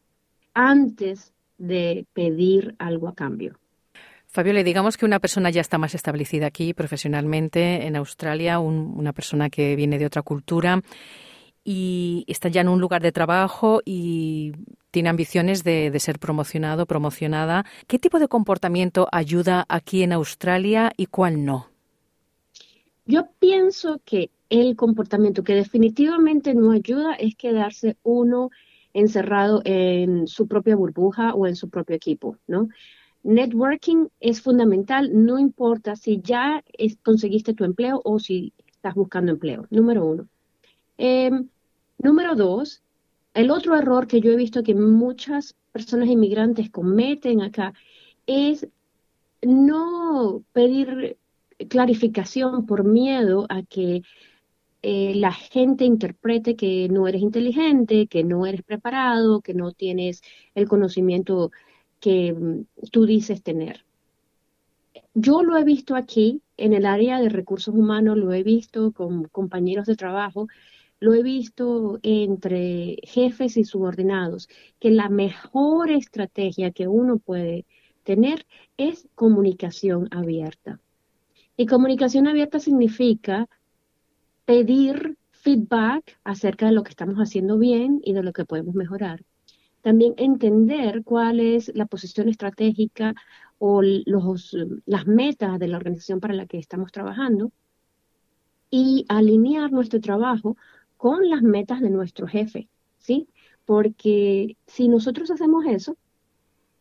antes de pedir algo a cambio. Fabiola, digamos que una persona ya está más establecida aquí profesionalmente en Australia, una persona que viene de otra cultura y está ya en un lugar de trabajo y tiene ambiciones de, de, ser promocionado, promocionada. ¿Qué tipo de comportamiento ayuda aquí en Australia y cuál no? Yo pienso que el comportamiento que definitivamente no ayuda es quedarse uno encerrado en su propia burbuja o en su propio equipo, ¿no? Networking es fundamental, no importa si ya conseguiste tu empleo o si estás buscando empleo, número uno. Em, número dos, el otro error que yo he visto que muchas personas inmigrantes cometen acá es no pedir clarificación por miedo a que eh, la gente interprete que no eres inteligente, que no eres preparado, que no tienes el conocimiento que mm, tú dices tener. Yo lo he visto aquí en el área de recursos humanos, lo he visto con compañeros de trabajo, lo he visto entre jefes y subordinados, que la mejor estrategia que uno puede tener es comunicación abierta. Y comunicación abierta significa pedir feedback acerca de lo que estamos haciendo bien y de lo que podemos mejorar. También entender cuál es la posición estratégica o los, las metas de la organización para la que estamos trabajando y alinear nuestro trabajo con las metas de nuestro jefe, ¿sí? Porque si nosotros hacemos eso,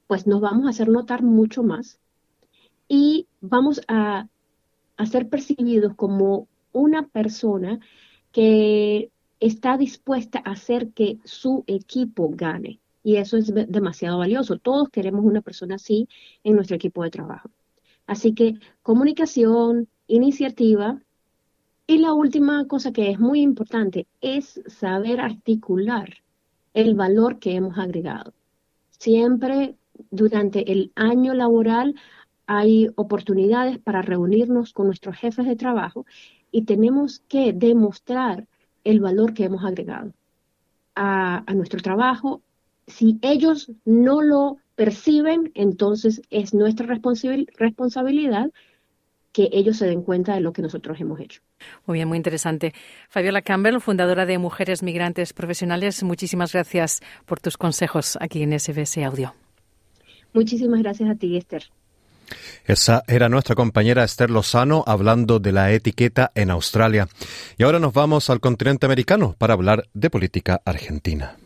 pues nos vamos a hacer notar mucho más y vamos a, a ser percibidos como una persona que está dispuesta a hacer que su equipo gane. Y eso es demasiado valioso. Todos queremos una persona así en nuestro equipo de trabajo. Así que comunicación, iniciativa. Y la última cosa que es muy importante es saber articular el valor que hemos agregado. Siempre durante el año laboral hay oportunidades para reunirnos con nuestros jefes de trabajo y tenemos que demostrar el valor que hemos agregado a, nuestro trabajo. Si ellos no lo perciben, entonces es nuestra responsabilidad que ellos se den cuenta de lo que nosotros hemos hecho. Muy bien, muy interesante. Fabiola Campbell, fundadora de Mujeres Migrantes Profesionales, muchísimas gracias por tus consejos aquí en SBS Audio. Muchísimas gracias a ti, Esther. Esa era nuestra compañera Esther Lozano hablando de la etiqueta en Australia. Y ahora nos vamos al continente americano para hablar de política argentina.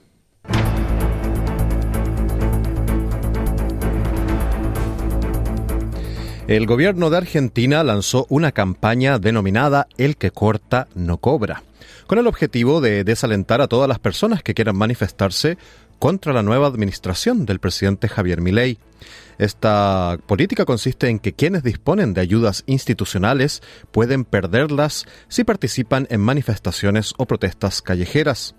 El gobierno de Argentina lanzó una campaña denominada El que corta no cobra, con el objetivo de desalentar a todas las personas que quieran manifestarse contra la nueva administración del presidente Javier Milei. Esta política consiste en que quienes disponen de ayudas institucionales pueden perderlas si participan en manifestaciones o protestas callejeras.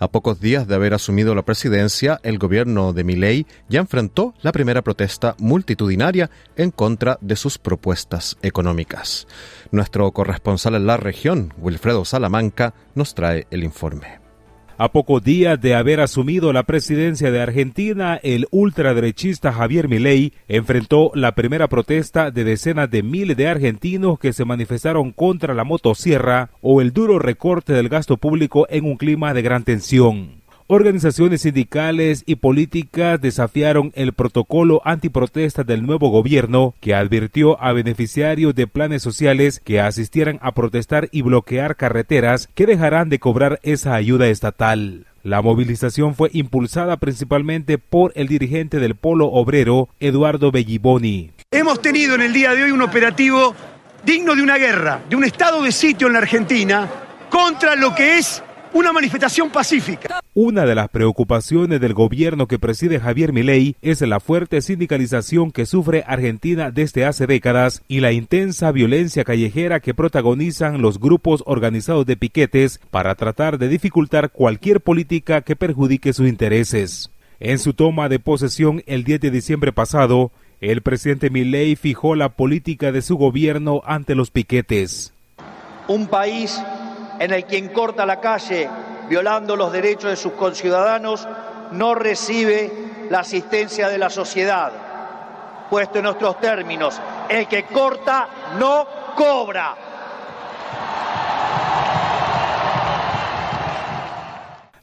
A pocos días de haber asumido la presidencia, el gobierno de Milei ya enfrentó la primera protesta multitudinaria en contra de sus propuestas económicas. Nuestro corresponsal en la región, Wilfredo Salamanca, nos trae el informe. A pocos días de haber asumido la presidencia de Argentina, el ultraderechista Javier Milei enfrentó la primera protesta de decenas de miles de argentinos que se manifestaron contra la motosierra o el duro recorte del gasto público en un clima de gran tensión. Organizaciones sindicales y políticas desafiaron el protocolo antiprotesta del nuevo gobierno que advirtió a beneficiarios de planes sociales que asistieran a protestar y bloquear carreteras que dejarán de cobrar esa ayuda estatal. La movilización fue impulsada principalmente por el dirigente del Polo Obrero, Eduardo Belliboni. Hemos tenido en el día de hoy un operativo digno de una guerra, de un estado de sitio en la Argentina, contra lo que es una manifestación pacífica. Una de las preocupaciones del gobierno que preside Javier Milei es la fuerte sindicalización que sufre Argentina desde hace décadas y la intensa violencia callejera que protagonizan los grupos organizados de piquetes para tratar de dificultar cualquier política que perjudique sus intereses. En su toma de posesión el 10 de diciembre pasado, el presidente Milei fijó la política de su gobierno ante los piquetes. Un país en el quien corta la calle violando los derechos de sus conciudadanos no recibe la asistencia de la sociedad. Puesto en nuestros términos, el que corta no cobra.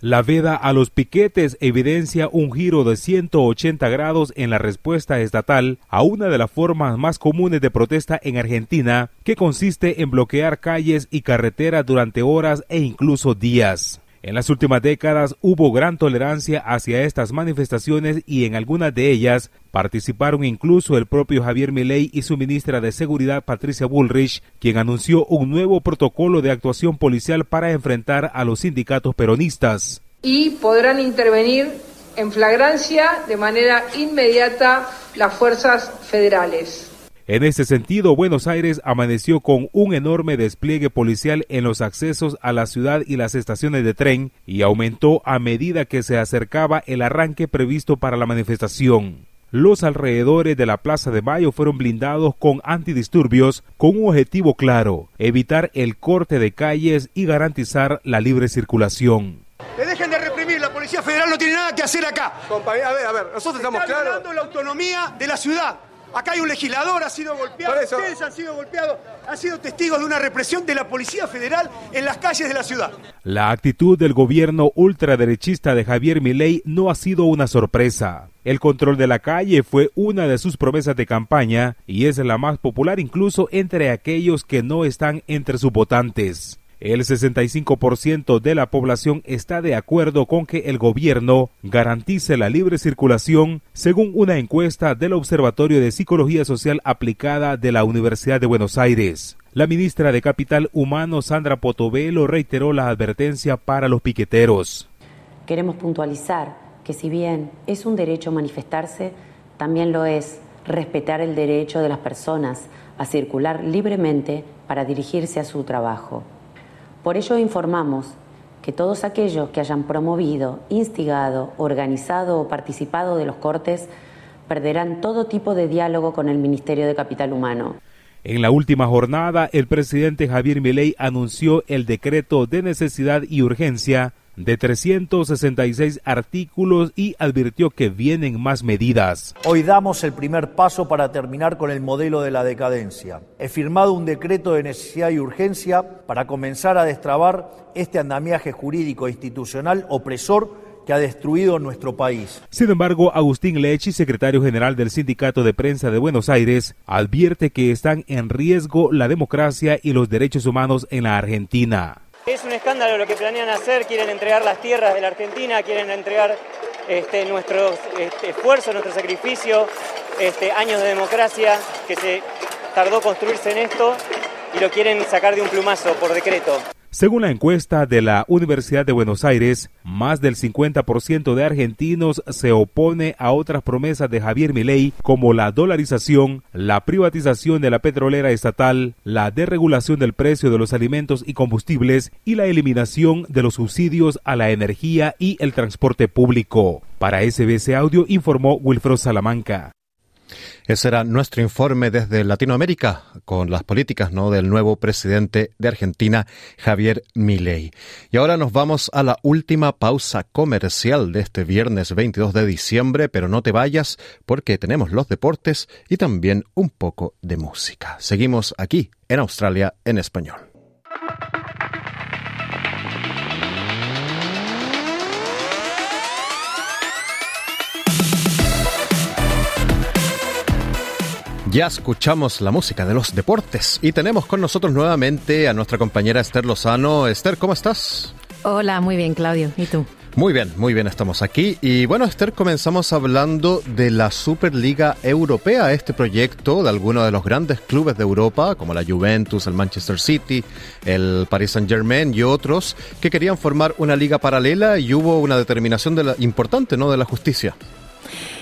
La veda a los piquetes evidencia un giro de 180 grados en la respuesta estatal a una de las formas más comunes de protesta en Argentina, que consiste en bloquear calles y carreteras durante horas e incluso días. En las últimas décadas hubo gran tolerancia hacia estas manifestaciones y en algunas de ellas participaron incluso el propio Javier Milei y su ministra de Seguridad Patricia Bullrich, quien anunció un nuevo protocolo de actuación policial para enfrentar a los sindicatos peronistas. Y podrán intervenir en flagrancia de manera inmediata las fuerzas federales. En ese sentido, Buenos Aires amaneció con un enorme despliegue policial en los accesos a la ciudad y las estaciones de tren y aumentó a medida que se acercaba el arranque previsto para la manifestación. Los alrededores de la Plaza de Mayo fueron blindados con antidisturbios con un objetivo claro, evitar el corte de calles y garantizar la libre circulación. ¡Que dejen de reprimir! La Policía Federal no tiene nada que hacer acá. Compañía, a ver, a ver, nosotros estamos claros. la autonomía de la ciudad. Acá hay un legislador, ha sido golpeado, ustedes han sido golpeados, han sido testigos de una represión de la Policía Federal en las calles de la ciudad. La actitud del gobierno ultraderechista de Javier Milei no ha sido una sorpresa. El control de la calle fue una de sus promesas de campaña y es la más popular incluso entre aquellos que no están entre sus votantes. El 65% de la población está de acuerdo con que el gobierno garantice la libre circulación, según una encuesta del Observatorio de Psicología Social Aplicada de la Universidad de Buenos Aires. La ministra de Capital Humano, Sandra Potovelo, reiteró la advertencia para los piqueteros. Queremos puntualizar que si bien es un derecho manifestarse, también lo es respetar el derecho de las personas a circular libremente para dirigirse a su trabajo. Por ello informamos que todos aquellos que hayan promovido, instigado, organizado o participado de los cortes perderán todo tipo de diálogo con el Ministerio de Capital Humano. En la última jornada, el presidente Javier Milei anunció el decreto de necesidad y urgencia de 366 artículos y advirtió que vienen más medidas. Hoy damos el primer paso para terminar con el modelo de la decadencia. He firmado un decreto de necesidad y urgencia para comenzar a destrabar este andamiaje jurídico e institucional opresor que ha destruido nuestro país. Sin embargo, Agustín Lechi, secretario general del Sindicato de Prensa de Buenos Aires, advierte que están en riesgo la democracia y los derechos humanos en la Argentina. Es un escándalo lo que planean hacer, quieren entregar las tierras de la Argentina, quieren entregar este, nuestro este, esfuerzo, nuestro sacrificio, este, años de democracia que se tardó construirse en esto y lo quieren sacar de un plumazo por decreto. Según la encuesta de la Universidad de Buenos Aires, más del 50% de argentinos se opone a otras promesas de Javier Milei como la dolarización, la privatización de la petrolera estatal, la deregulación del precio de los alimentos y combustibles y la eliminación de los subsidios a la energía y el transporte público. Para SBC Audio informó Wilfredo Salamanca. Ese era nuestro informe desde Latinoamérica con las políticas ¿no? del nuevo presidente de Argentina, Javier Milei. Y ahora nos vamos a la última pausa comercial de este viernes 22 de diciembre, pero no te vayas porque tenemos los deportes y también un poco de música. Seguimos aquí en Australia en español. Ya escuchamos la música de los deportes y tenemos con nosotros nuevamente a nuestra compañera Esther Lozano. Esther, ¿cómo estás? Hola, muy bien, Claudio. ¿Y tú? Muy bien, muy bien, estamos aquí. Y bueno, Esther, comenzamos hablando de la Superliga Europea, este proyecto de algunos de los grandes clubes de Europa, como la Juventus, el Manchester City, el Paris Saint Germain y otros, que querían formar una liga paralela y hubo una determinación de la, importante ¿no? de la justicia.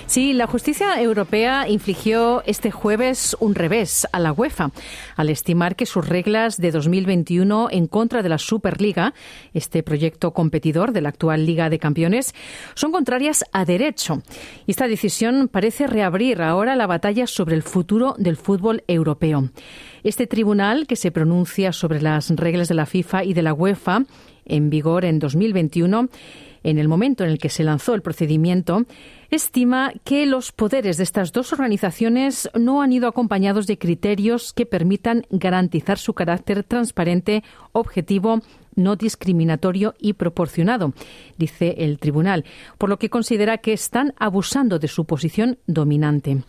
Sí, la justicia europea infligió este jueves un revés a la UEFA al estimar que sus reglas de 2021 en contra de la Superliga, este proyecto competidor de la actual Liga de Campeones, son contrarias a derecho. Y esta decisión parece reabrir ahora la batalla sobre el futuro del fútbol europeo. Este tribunal, que se pronuncia sobre las reglas de la FIFA y de la UEFA en vigor en 2021, en el momento en el que se lanzó el procedimiento, estima que los poderes de estas dos organizaciones no han ido acompañados de criterios que permitan garantizar su carácter transparente, objetivo, no discriminatorio y proporcionado, dice el tribunal, por lo que considera que están abusando de su posición dominante.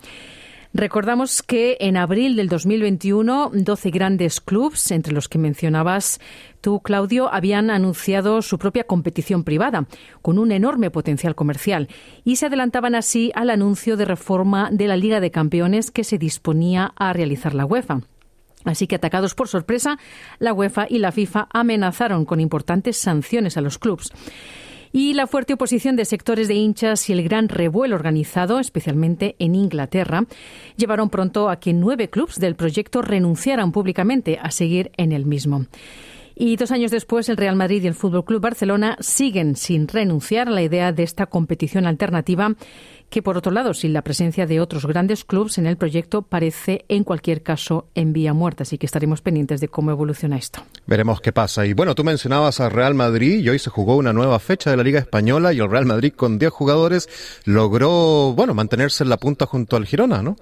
Recordamos que en abril del 2021, 12 grandes clubes, entre los que mencionabas tú, Claudio, habían anunciado su propia competición privada, con un enorme potencial comercial, y se adelantaban así al anuncio de reforma de la Liga de Campeones que se disponía a realizar la UEFA. Así que, atacados por sorpresa, la UEFA y la FIFA amenazaron con importantes sanciones a los clubes. Y la fuerte oposición de sectores de hinchas y el gran revuelo organizado, especialmente en Inglaterra, llevaron pronto a que nueve clubes del proyecto renunciaran públicamente a seguir en el mismo. Y dos años después, el Real Madrid y el Fútbol Club Barcelona siguen sin renunciar a la idea de esta competición alternativa, que por otro lado, sin la presencia de otros grandes clubes en el proyecto, parece en cualquier caso en vía muerta. Así que estaremos pendientes de cómo evoluciona esto. Veremos qué pasa. Y bueno, tú mencionabas al Real Madrid y hoy se jugó una nueva fecha de la Liga Española y el Real Madrid con 10 jugadores logró, bueno, mantenerse en la punta junto al Girona, ¿no?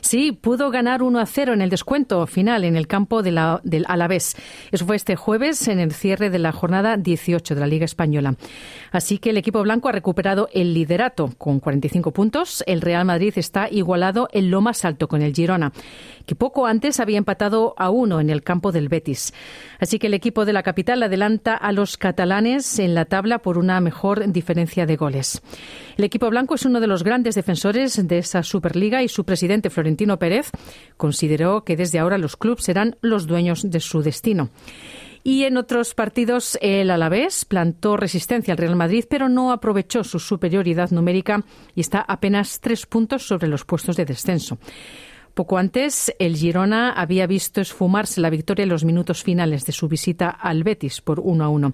Sí, pudo ganar 1 a 0 en el descuento final en el campo del Alavés. Eso fue este jueves en el cierre de la jornada 18 de la Liga Española. Así que el equipo blanco ha recuperado el liderato con 45 puntos. El Real Madrid está igualado en lo más alto con el Girona, que poco antes había empatado a uno en el campo del Betis. Así que el equipo de la capital adelanta a los catalanes en la tabla por una mejor diferencia de goles. El equipo blanco es uno de los grandes defensores de esa Superliga y su presidente Florentino Pérez consideró que desde ahora los clubes serán los dueños de su destino. Y en otros partidos, el Alavés plantó resistencia al Real Madrid, pero no aprovechó su superioridad numérica y está apenas tres puntos sobre los puestos de descenso. Poco antes, el Girona había visto esfumarse la victoria en los minutos finales de su visita al Betis por 1 a 1.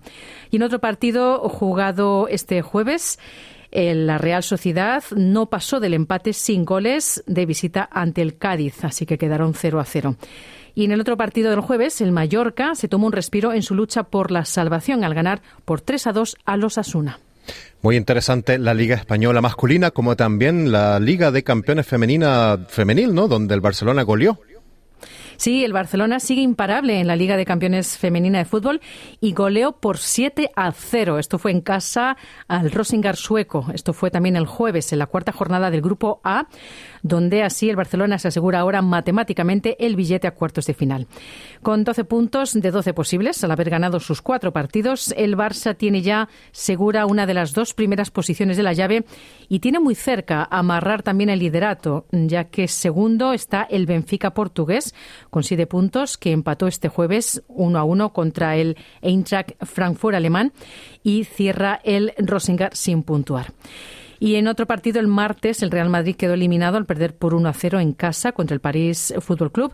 Y en otro partido jugado este jueves, la Real Sociedad no pasó del empate sin goles de visita ante el Cádiz, así que quedaron 0 a 0. Y en el otro partido del jueves, el Mallorca se tomó un respiro en su lucha por la salvación al ganar por 3 a 2 a los Asuna. Muy interesante la Liga Española masculina, como también la Liga de Campeones Femenina femenil, ¿no? Donde el Barcelona goleó. Sí, el Barcelona sigue imparable en la Liga de Campeones Femenina de Fútbol y goleó por 7 a 0. Esto fue en casa al Rosingar sueco. Esto fue también el jueves en la cuarta jornada del Grupo A, donde así el Barcelona se asegura ahora matemáticamente el billete a cuartos de final. Con 12 puntos de 12 posibles, al haber ganado sus cuatro partidos, el Barça tiene ya segura una de las dos primeras posiciones de la llave y tiene muy cerca amarrar también el liderato, ya que segundo está el Benfica portugués con siete puntos, que empató este jueves 1 a 1 contra el Eintracht Frankfurt alemán y cierra el Rosinger sin puntuar. Y en otro partido, el martes, el Real Madrid quedó eliminado al perder por 1 a 0 en casa contra el París Fútbol Club.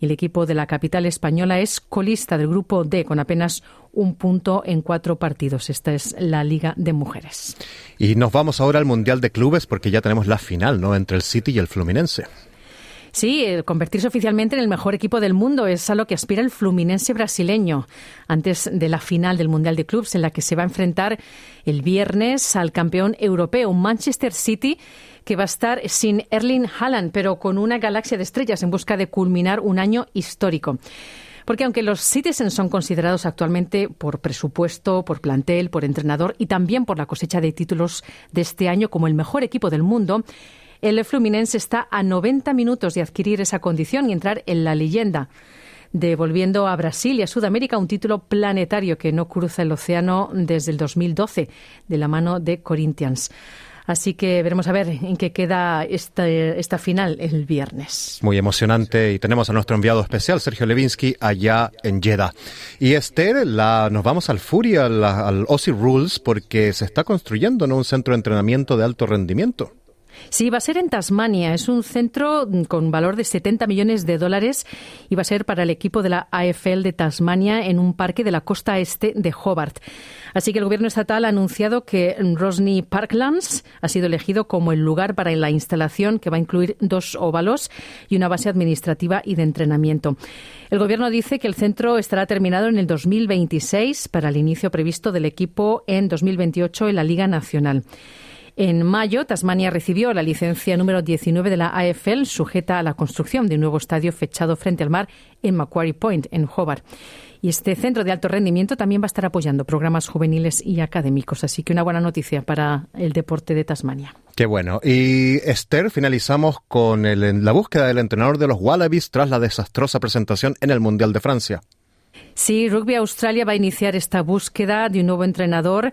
El equipo de la capital española es colista del grupo D con apenas un punto en cuatro partidos. Esta es la Liga de Mujeres. Y nos vamos ahora al Mundial de Clubes porque ya tenemos la final, ¿no? Entre el City y el Fluminense. Sí, convertirse oficialmente en el mejor equipo del mundo es a lo que aspira el Fluminense brasileño antes de la final del Mundial de Clubs en la que se va a enfrentar el viernes al campeón europeo Manchester City que va a estar sin Erling Haaland, pero con una galaxia de estrellas en busca de culminar un año histórico. Porque aunque los Citizens son considerados actualmente por presupuesto, por plantel, por entrenador y también por la cosecha de títulos de este año como el mejor equipo del mundo, el Fluminense está a 90 minutos de adquirir esa condición y entrar en la leyenda devolviendo a Brasil y a Sudamérica un título planetario que no cruza el océano desde el 2012 de la mano de Corinthians. Así que veremos a ver en qué queda esta, esta final el viernes. Muy emocionante y tenemos a nuestro enviado especial, Sergio Levinsky, allá en Jeddah. Y Esther, la, nos vamos al Fury, al, al Rules, porque se está construyendo un centro de entrenamiento de alto rendimiento. Sí, va a ser en Tasmania. Es un centro con valor de 70 millones de dólares y va a ser para el equipo de la AFL de Tasmania en un parque de la costa este de Hobart. Así que el gobierno estatal ha anunciado que Rosny Parklands ha sido elegido como el lugar para la instalación que va a incluir dos óvalos y una base administrativa y de entrenamiento. El gobierno dice que el centro estará terminado en el 2026 para el inicio previsto del equipo en 2028 en la Liga Nacional. En mayo, Tasmania recibió la licencia número 19 de la AFL, sujeta a la construcción de un nuevo estadio fechado frente al mar en Macquarie Point, en Hobart. Y este centro de alto rendimiento también va a estar apoyando programas juveniles y académicos. Así que una buena noticia para el deporte de Tasmania. Qué bueno. Y Esther, finalizamos con la búsqueda del entrenador de los Wallabies tras la desastrosa presentación en el Mundial de Francia. Sí, Rugby Australia va a iniciar esta búsqueda de un nuevo entrenador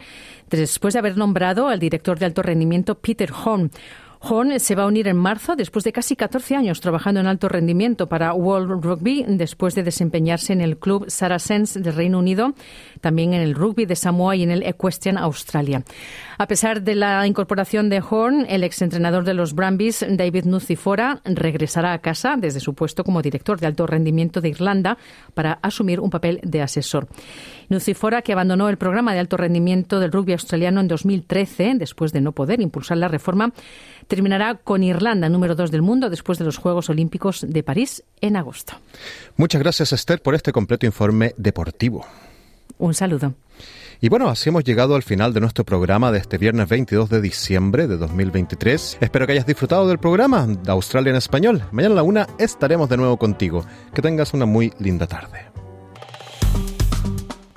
después de haber nombrado al director de alto rendimiento Peter Horn. Horn se va a unir en marzo después de casi 14 años trabajando en alto rendimiento para World Rugby, después de desempeñarse en el club Saracens del Reino Unido, también en el rugby de Samoa y en el Equestrian Australia. A pesar de la incorporación de Horn, el exentrenador de los Brumbies, David Nucifora, regresará a casa desde su puesto como director de alto rendimiento de Irlanda para asumir un papel de asesor. Nucifora, que abandonó el programa de alto rendimiento del rugby australiano en 2013, después de no poder impulsar la reforma, terminará con Irlanda, número 2 del mundo, después de los Juegos Olímpicos de París en agosto. Muchas gracias, Esther, por este completo informe deportivo. Un saludo. Y bueno, así hemos llegado al final de nuestro programa de este viernes 22 de diciembre de 2023. Espero que hayas disfrutado del programa de Australia en Español. Mañana a la una estaremos de nuevo contigo. Que tengas una muy linda tarde.